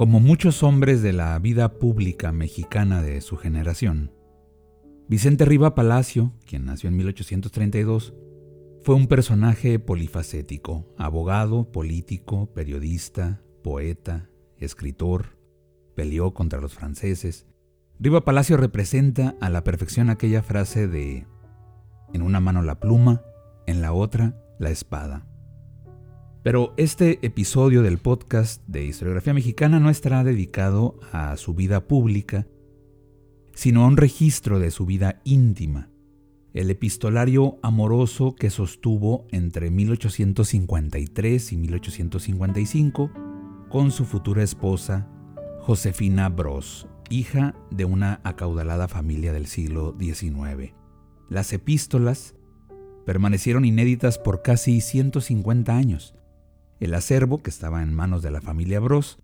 Como muchos hombres de la vida pública mexicana de su generación, Vicente Riva Palacio, quien nació en 1832, fue un personaje polifacético, abogado, político, periodista, poeta, escritor, peleó contra los franceses. Riva Palacio representa a la perfección aquella frase de en una mano la pluma, en la otra la espada. Pero este episodio del podcast de historiografía mexicana no estará dedicado a su vida pública, sino a un registro de su vida íntima, el epistolario amoroso que sostuvo entre 1853 y 1855 con su futura esposa, Josefina Bros, hija de una acaudalada familia del siglo XIX. Las epístolas permanecieron inéditas por casi 150 años, el acervo, que estaba en manos de la familia Bros,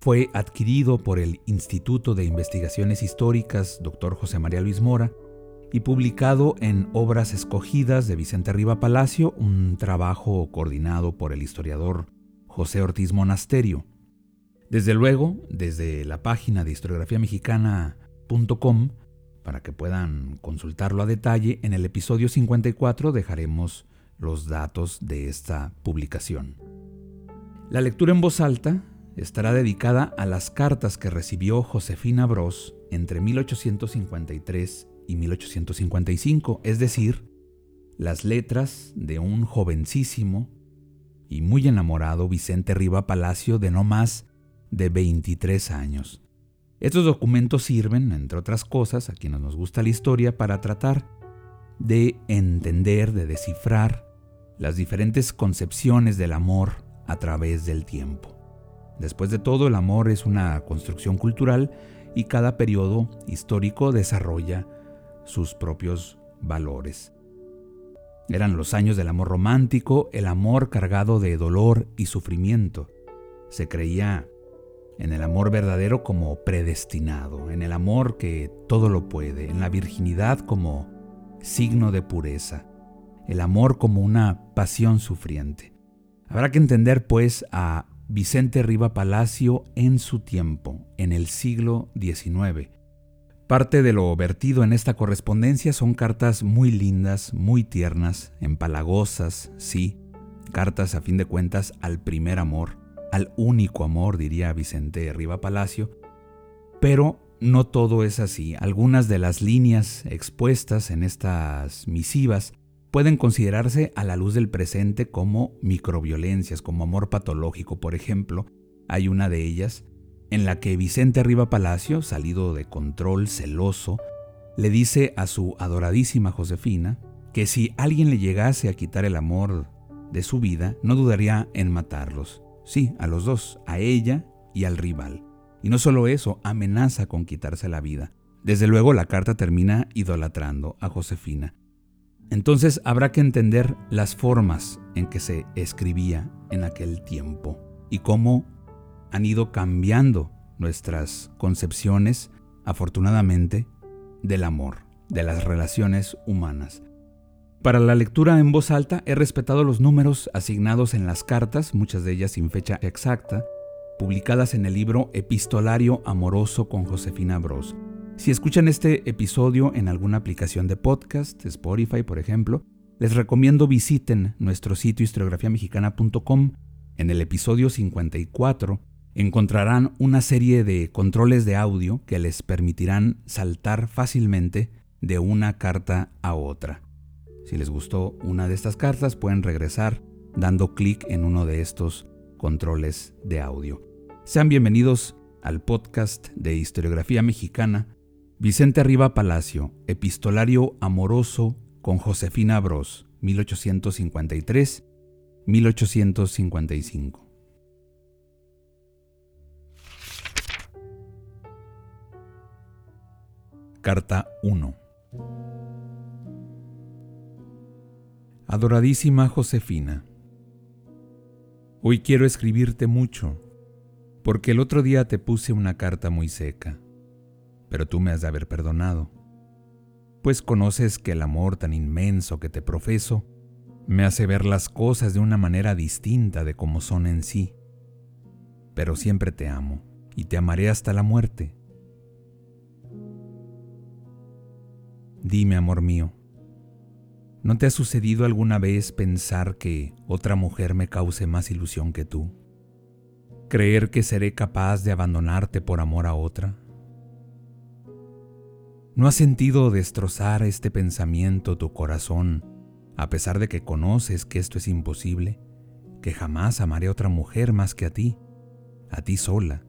fue adquirido por el Instituto de Investigaciones Históricas Dr. José María Luis Mora y publicado en Obras Escogidas de Vicente Riva Palacio, un trabajo coordinado por el historiador José Ortiz Monasterio. Desde luego, desde la página de historiografiamexicana.com, para que puedan consultarlo a detalle, en el episodio 54 dejaremos los datos de esta publicación. La lectura en voz alta estará dedicada a las cartas que recibió Josefina Bros entre 1853 y 1855, es decir, las letras de un jovencísimo y muy enamorado Vicente Riva Palacio de no más de 23 años. Estos documentos sirven, entre otras cosas, a quienes nos gusta la historia, para tratar de entender, de descifrar las diferentes concepciones del amor a través del tiempo. Después de todo, el amor es una construcción cultural y cada periodo histórico desarrolla sus propios valores. Eran los años del amor romántico, el amor cargado de dolor y sufrimiento. Se creía en el amor verdadero como predestinado, en el amor que todo lo puede, en la virginidad como signo de pureza, el amor como una pasión sufriente. Habrá que entender, pues, a Vicente Riva Palacio en su tiempo, en el siglo XIX. Parte de lo vertido en esta correspondencia son cartas muy lindas, muy tiernas, empalagosas, sí, cartas a fin de cuentas al primer amor, al único amor, diría Vicente Riva Palacio, pero no todo es así. Algunas de las líneas expuestas en estas misivas pueden considerarse a la luz del presente como microviolencias, como amor patológico. Por ejemplo, hay una de ellas en la que Vicente Arriba Palacio, salido de control, celoso, le dice a su adoradísima Josefina que si alguien le llegase a quitar el amor de su vida, no dudaría en matarlos. Sí, a los dos, a ella y al rival. Y no solo eso, amenaza con quitarse la vida. Desde luego la carta termina idolatrando a Josefina. Entonces habrá que entender las formas en que se escribía en aquel tiempo y cómo han ido cambiando nuestras concepciones, afortunadamente, del amor, de las relaciones humanas. Para la lectura en voz alta he respetado los números asignados en las cartas, muchas de ellas sin fecha exacta, publicadas en el libro Epistolario Amoroso con Josefina Bros. Si escuchan este episodio en alguna aplicación de podcast, Spotify por ejemplo, les recomiendo visiten nuestro sitio historiografiamexicana.com. En el episodio 54 encontrarán una serie de controles de audio que les permitirán saltar fácilmente de una carta a otra. Si les gustó una de estas cartas pueden regresar dando clic en uno de estos controles de audio. Sean bienvenidos al podcast de historiografía mexicana Vicente Arriba Palacio, Epistolario Amoroso con Josefina Bros, 1853-1855. Carta 1 Adoradísima Josefina, Hoy quiero escribirte mucho, porque el otro día te puse una carta muy seca, pero tú me has de haber perdonado pues conoces que el amor tan inmenso que te profeso me hace ver las cosas de una manera distinta de como son en sí. Pero siempre te amo y te amaré hasta la muerte. Dime, amor mío, ¿no te ha sucedido alguna vez pensar que otra mujer me cause más ilusión que tú? ¿Creer que seré capaz de abandonarte por amor a otra? ¿No has sentido destrozar este pensamiento tu corazón, a pesar de que conoces que esto es imposible? Que jamás amaré a otra mujer más que a ti, a ti sola,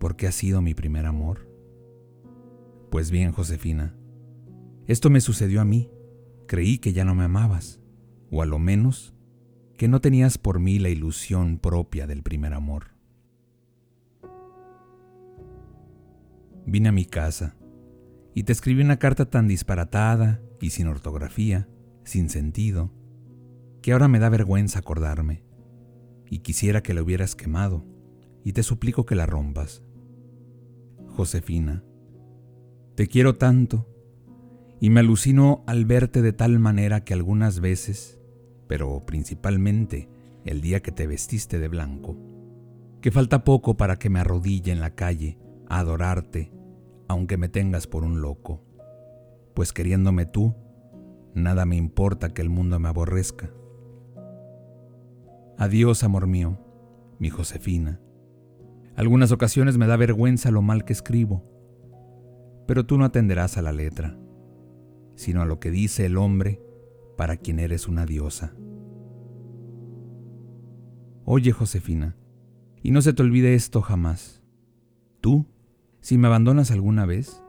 porque has sido mi primer amor. Pues bien, Josefina, esto me sucedió a mí. Creí que ya no me amabas, o a lo menos que no tenías por mí la ilusión propia del primer amor. Vine a mi casa y te escribí una carta tan disparatada y sin ortografía, sin sentido, que ahora me da vergüenza acordarme, y quisiera que la hubieras quemado, y te suplico que la rompas. Josefina, te quiero tanto, y me alucino al verte de tal manera que algunas veces, pero principalmente el día que te vestiste de blanco, que falta poco para que me arrodille en la calle a adorarte aunque me tengas por un loco, pues queriéndome tú, nada me importa que el mundo me aborrezca. Adiós, amor mío, mi Josefina. Algunas ocasiones me da vergüenza lo mal que escribo, pero tú no atenderás a la letra, sino a lo que dice el hombre para quien eres una diosa. Oye, Josefina, y no se te olvide esto jamás. Tú si me abandonas alguna vez,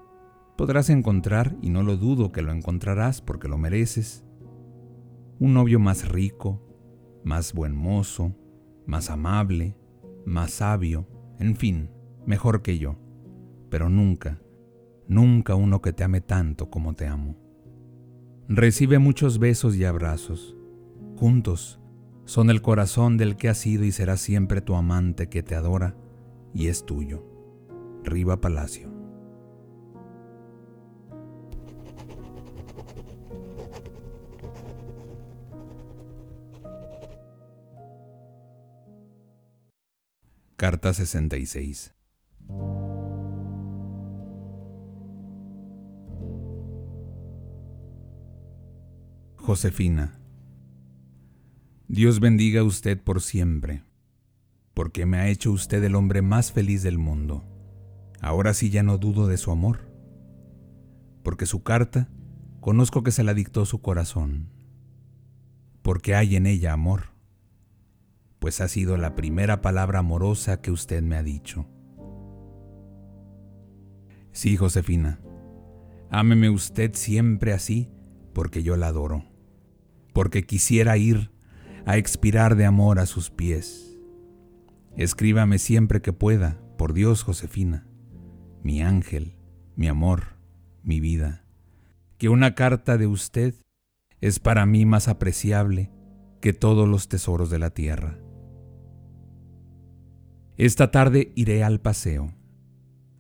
podrás encontrar, y no lo dudo que lo encontrarás porque lo mereces, un novio más rico, más buen mozo, más amable, más sabio, en fin, mejor que yo, pero nunca, nunca uno que te ame tanto como te amo. Recibe muchos besos y abrazos. Juntos son el corazón del que has sido y será siempre tu amante que te adora y es tuyo. Riva Palacio. Carta 66 Josefina, Dios bendiga a usted por siempre, porque me ha hecho usted el hombre más feliz del mundo. Ahora sí ya no dudo de su amor, porque su carta conozco que se la dictó su corazón, porque hay en ella amor, pues ha sido la primera palabra amorosa que usted me ha dicho. Sí, Josefina, ámeme usted siempre así, porque yo la adoro, porque quisiera ir a expirar de amor a sus pies. Escríbame siempre que pueda, por Dios, Josefina mi ángel, mi amor, mi vida, que una carta de usted es para mí más apreciable que todos los tesoros de la tierra. Esta tarde iré al paseo.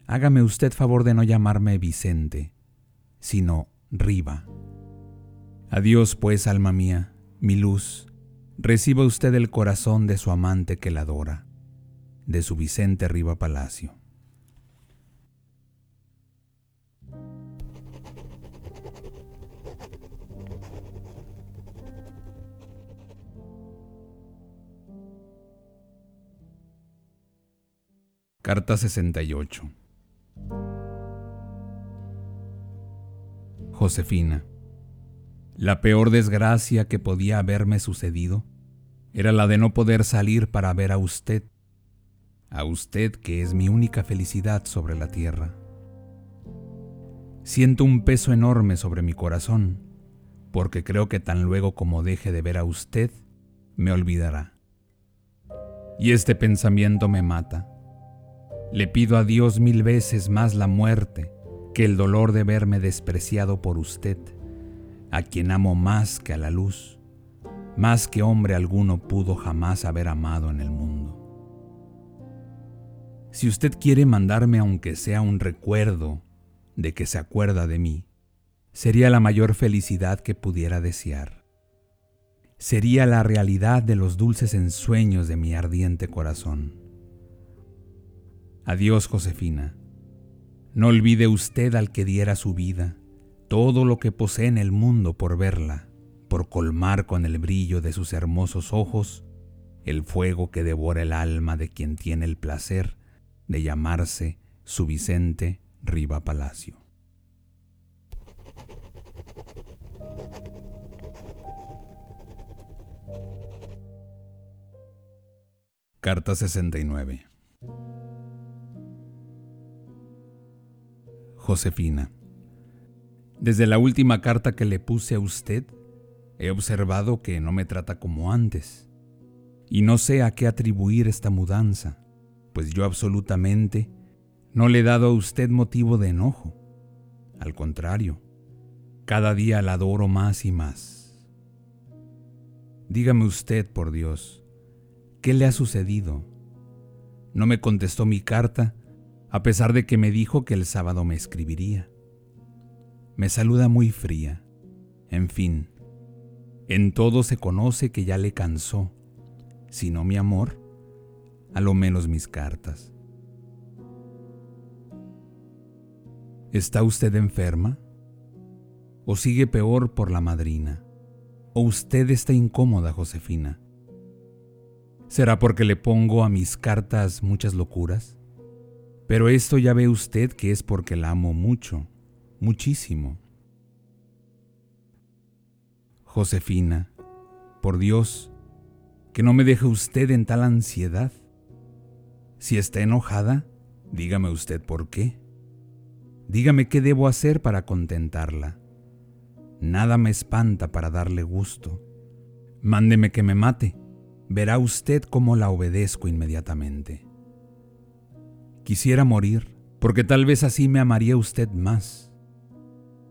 Hágame usted favor de no llamarme Vicente, sino Riva. Adiós, pues, alma mía, mi luz, reciba usted el corazón de su amante que la adora, de su Vicente Riva Palacio. Carta 68 Josefina, la peor desgracia que podía haberme sucedido era la de no poder salir para ver a usted, a usted que es mi única felicidad sobre la tierra. Siento un peso enorme sobre mi corazón, porque creo que tan luego como deje de ver a usted, me olvidará. Y este pensamiento me mata. Le pido a Dios mil veces más la muerte que el dolor de verme despreciado por usted, a quien amo más que a la luz, más que hombre alguno pudo jamás haber amado en el mundo. Si usted quiere mandarme aunque sea un recuerdo de que se acuerda de mí, sería la mayor felicidad que pudiera desear. Sería la realidad de los dulces ensueños de mi ardiente corazón. Adiós, Josefina. No olvide usted al que diera su vida, todo lo que posee en el mundo por verla, por colmar con el brillo de sus hermosos ojos el fuego que devora el alma de quien tiene el placer de llamarse su Vicente Riva Palacio. Carta 69 Josefina Desde la última carta que le puse a usted, he observado que no me trata como antes, y no sé a qué atribuir esta mudanza pues yo absolutamente no le he dado a usted motivo de enojo. Al contrario, cada día la adoro más y más. Dígame usted, por Dios, ¿qué le ha sucedido? No me contestó mi carta, a pesar de que me dijo que el sábado me escribiría. Me saluda muy fría. En fin, en todo se conoce que ya le cansó, si no mi amor, a lo menos mis cartas. ¿Está usted enferma? ¿O sigue peor por la madrina? ¿O usted está incómoda, Josefina? ¿Será porque le pongo a mis cartas muchas locuras? Pero esto ya ve usted que es porque la amo mucho, muchísimo. Josefina, por Dios, que no me deje usted en tal ansiedad. Si está enojada, dígame usted por qué. Dígame qué debo hacer para contentarla. Nada me espanta para darle gusto. Mándeme que me mate. Verá usted cómo la obedezco inmediatamente. Quisiera morir, porque tal vez así me amaría usted más,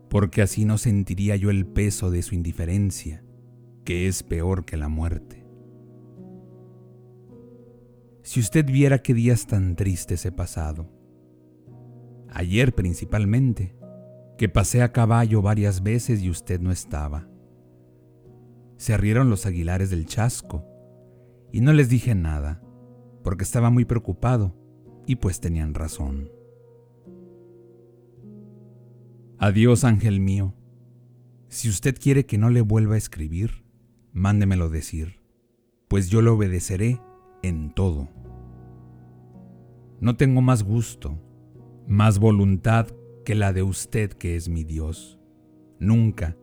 porque así no sentiría yo el peso de su indiferencia, que es peor que la muerte. Si usted viera qué días tan tristes he pasado. Ayer principalmente, que pasé a caballo varias veces y usted no estaba. Se rieron los aguilares del chasco y no les dije nada, porque estaba muy preocupado y pues tenían razón. Adiós, ángel mío. Si usted quiere que no le vuelva a escribir, mándemelo decir, pues yo lo obedeceré en todo. No tengo más gusto, más voluntad que la de usted que es mi Dios. Nunca,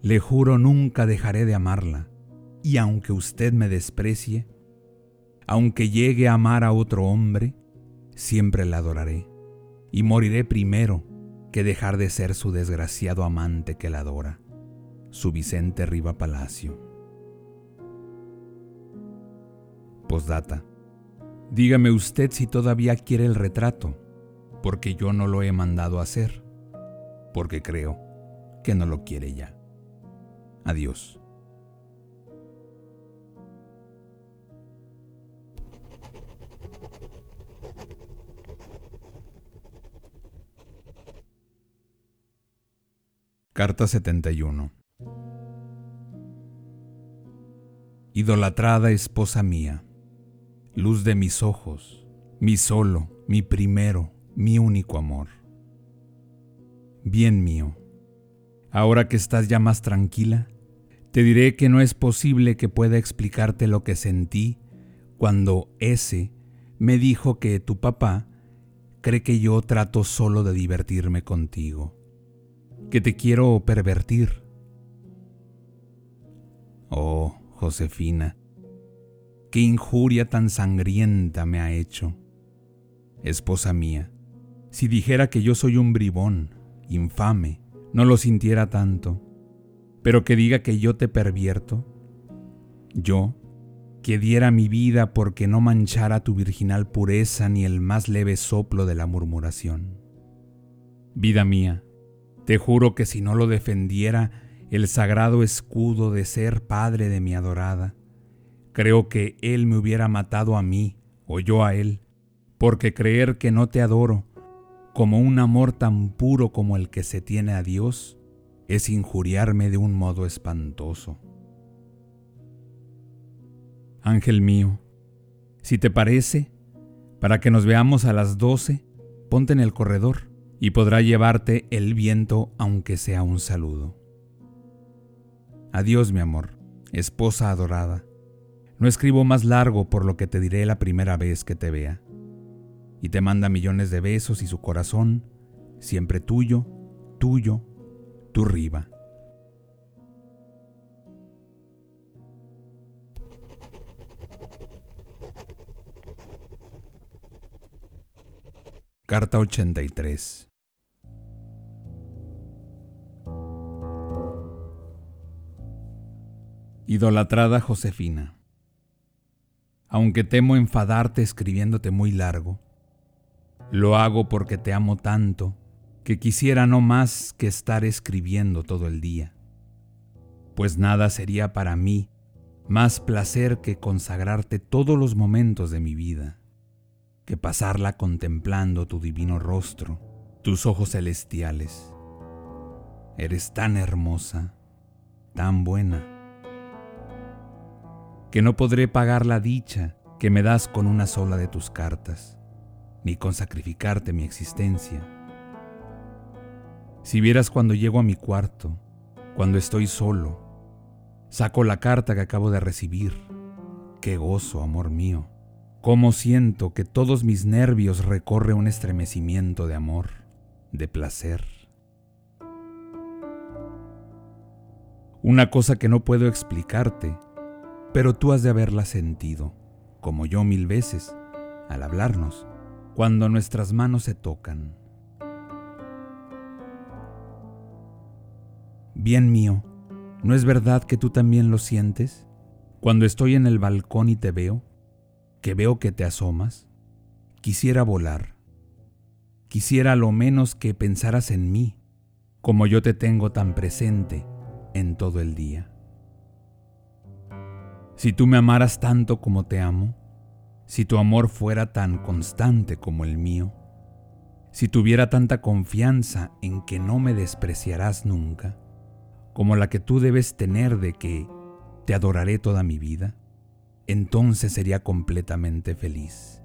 le juro, nunca dejaré de amarla. Y aunque usted me desprecie, aunque llegue a amar a otro hombre, siempre la adoraré. Y moriré primero que dejar de ser su desgraciado amante que la adora, su Vicente Riva Palacio. Postdata. Dígame usted si todavía quiere el retrato, porque yo no lo he mandado hacer, porque creo que no lo quiere ya. Adiós. Carta 71 Idolatrada esposa mía, luz de mis ojos, mi solo, mi primero, mi único amor. Bien mío, ahora que estás ya más tranquila, te diré que no es posible que pueda explicarte lo que sentí cuando ese me dijo que tu papá cree que yo trato solo de divertirme contigo, que te quiero pervertir. Oh, Josefina, qué injuria tan sangrienta me ha hecho. Esposa mía, si dijera que yo soy un bribón, infame, no lo sintiera tanto. pero que diga que yo te pervierto. Yo, que diera mi vida porque no manchara tu virginal pureza ni el más leve soplo de la murmuración. Vida mía, te juro que si no lo defendiera el sagrado escudo de ser padre de mi adorada, creo que él me hubiera matado a mí o yo a él, porque creer que no te adoro, como un amor tan puro como el que se tiene a Dios, es injuriarme de un modo espantoso. Ángel mío, si te parece, para que nos veamos a las doce, ponte en el corredor y podrá llevarte el viento aunque sea un saludo. Adiós, mi amor, esposa adorada. No escribo más largo por lo que te diré la primera vez que te vea. Y te manda millones de besos y su corazón, siempre tuyo, tuyo, tu riba. Carta 83 Idolatrada Josefina. Aunque temo enfadarte escribiéndote muy largo, lo hago porque te amo tanto que quisiera no más que estar escribiendo todo el día, pues nada sería para mí más placer que consagrarte todos los momentos de mi vida que pasarla contemplando tu divino rostro, tus ojos celestiales. Eres tan hermosa, tan buena, que no podré pagar la dicha que me das con una sola de tus cartas, ni con sacrificarte mi existencia. Si vieras cuando llego a mi cuarto, cuando estoy solo, saco la carta que acabo de recibir, qué gozo, amor mío Cómo siento que todos mis nervios recorre un estremecimiento de amor, de placer. Una cosa que no puedo explicarte, pero tú has de haberla sentido, como yo mil veces, al hablarnos, cuando nuestras manos se tocan. Bien mío, ¿no es verdad que tú también lo sientes? Cuando estoy en el balcón y te veo, que veo que te asomas, quisiera volar. Quisiera lo menos que pensaras en mí, como yo te tengo tan presente en todo el día. Si tú me amaras tanto como te amo, si tu amor fuera tan constante como el mío, si tuviera tanta confianza en que no me despreciarás nunca, como la que tú debes tener de que te adoraré toda mi vida, entonces sería completamente feliz.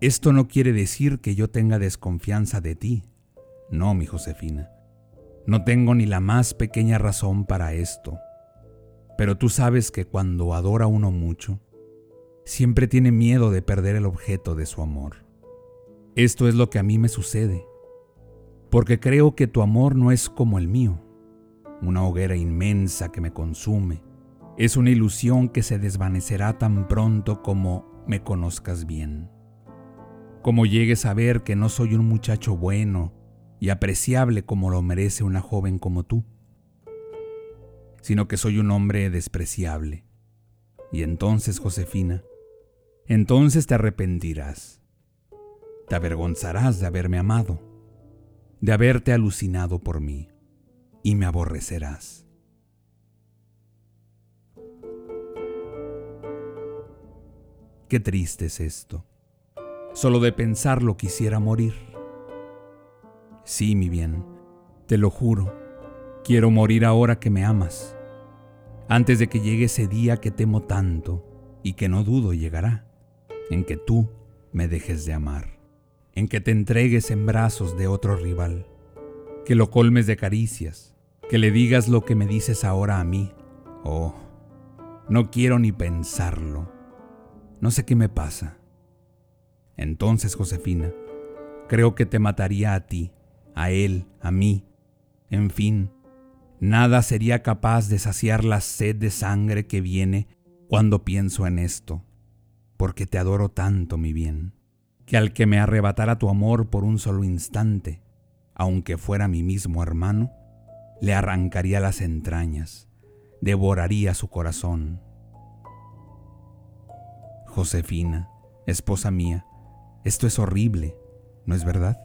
Esto no quiere decir que yo tenga desconfianza de ti. No, mi Josefina. No tengo ni la más pequeña razón para esto. Pero tú sabes que cuando adora uno mucho, siempre tiene miedo de perder el objeto de su amor. Esto es lo que a mí me sucede, porque creo que tu amor no es como el mío una hoguera inmensa que me consume. Es una ilusión que se desvanecerá tan pronto como me conozcas bien. Como llegues a ver que no soy un muchacho bueno y apreciable como lo merece una joven como tú, sino que soy un hombre despreciable. Y entonces, Josefina, entonces te arrepentirás. Te avergonzarás de haberme amado, de haberte alucinado por mí y me aborrecerás. Qué triste es esto. Solo de pensarlo quisiera morir. Sí, mi bien, te lo juro, quiero morir ahora que me amas, antes de que llegue ese día que temo tanto y que no dudo llegará, en que tú me dejes de amar, en que te entregues en brazos de otro rival, que lo colmes de caricias, que le digas lo que me dices ahora a mí. Oh, no quiero ni pensarlo. No sé qué me pasa. Entonces, Josefina, creo que te mataría a ti, a él, a mí. En fin, nada sería capaz de saciar la sed de sangre que viene cuando pienso en esto, porque te adoro tanto, mi bien, que al que me arrebatara tu amor por un solo instante, aunque fuera mi mismo hermano, le arrancaría las entrañas, devoraría su corazón. Josefina, esposa mía, esto es horrible, ¿no es verdad?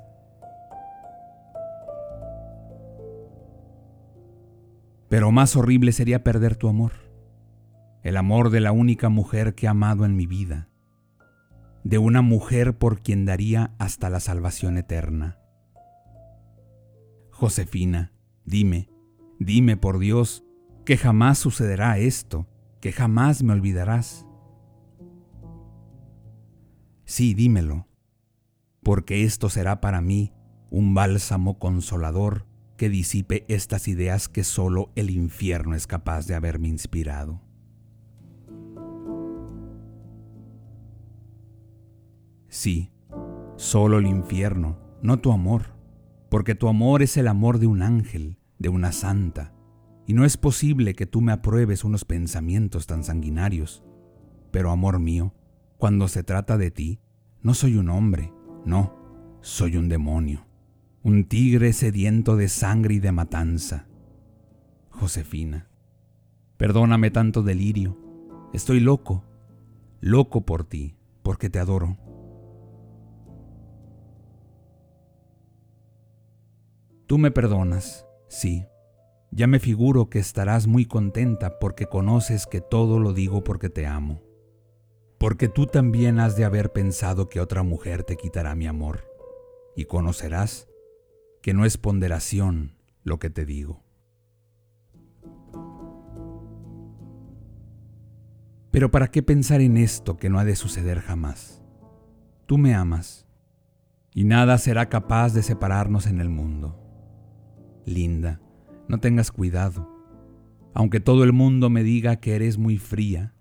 Pero más horrible sería perder tu amor, el amor de la única mujer que he amado en mi vida, de una mujer por quien daría hasta la salvación eterna. Josefina, dime, dime por Dios, que jamás sucederá esto, que jamás me olvidarás. Sí, dímelo, porque esto será para mí un bálsamo consolador que disipe estas ideas que solo el infierno es capaz de haberme inspirado. Sí, solo el infierno, no tu amor, porque tu amor es el amor de un ángel, de una santa, y no es posible que tú me apruebes unos pensamientos tan sanguinarios. Pero amor mío, cuando se trata de ti, no soy un hombre, no, soy un demonio, un tigre sediento de sangre y de matanza. Josefina, perdóname tanto delirio, estoy loco, loco por ti, porque te adoro. Tú me perdonas, sí. Ya me figuro que estarás muy contenta porque conoces que todo lo digo porque te amo porque tú también has de haber pensado que otra mujer te quitará mi amor, y conocerás que no es ponderación lo que te digo. Pero ¿para qué pensar en esto que no ha de suceder jamás? Tú me amas, y nada será capaz de separarnos en el mundo. Linda, no tengas cuidado. Aunque todo el mundo me diga que eres muy fría,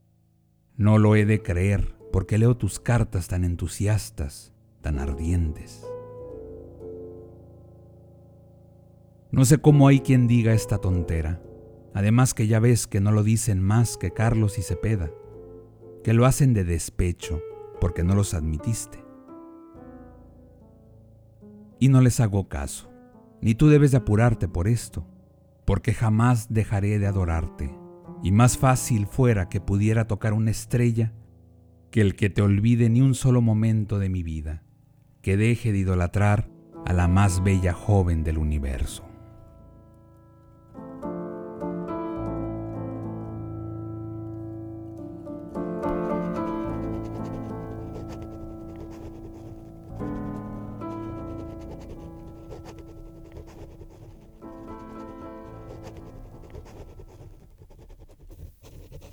no lo he de creer porque leo tus cartas tan entusiastas, tan ardientes. No sé cómo hay quien diga esta tontera, además que ya ves que no lo dicen más que Carlos y Cepeda, que lo hacen de despecho porque no los admitiste. Y no les hago caso, ni tú debes de apurarte por esto, porque jamás dejaré de adorarte y más fácil fuera que pudiera tocar una estrella que el que te olvide ni un solo momento de mi vida, que deje de idolatrar a la más bella joven del universo.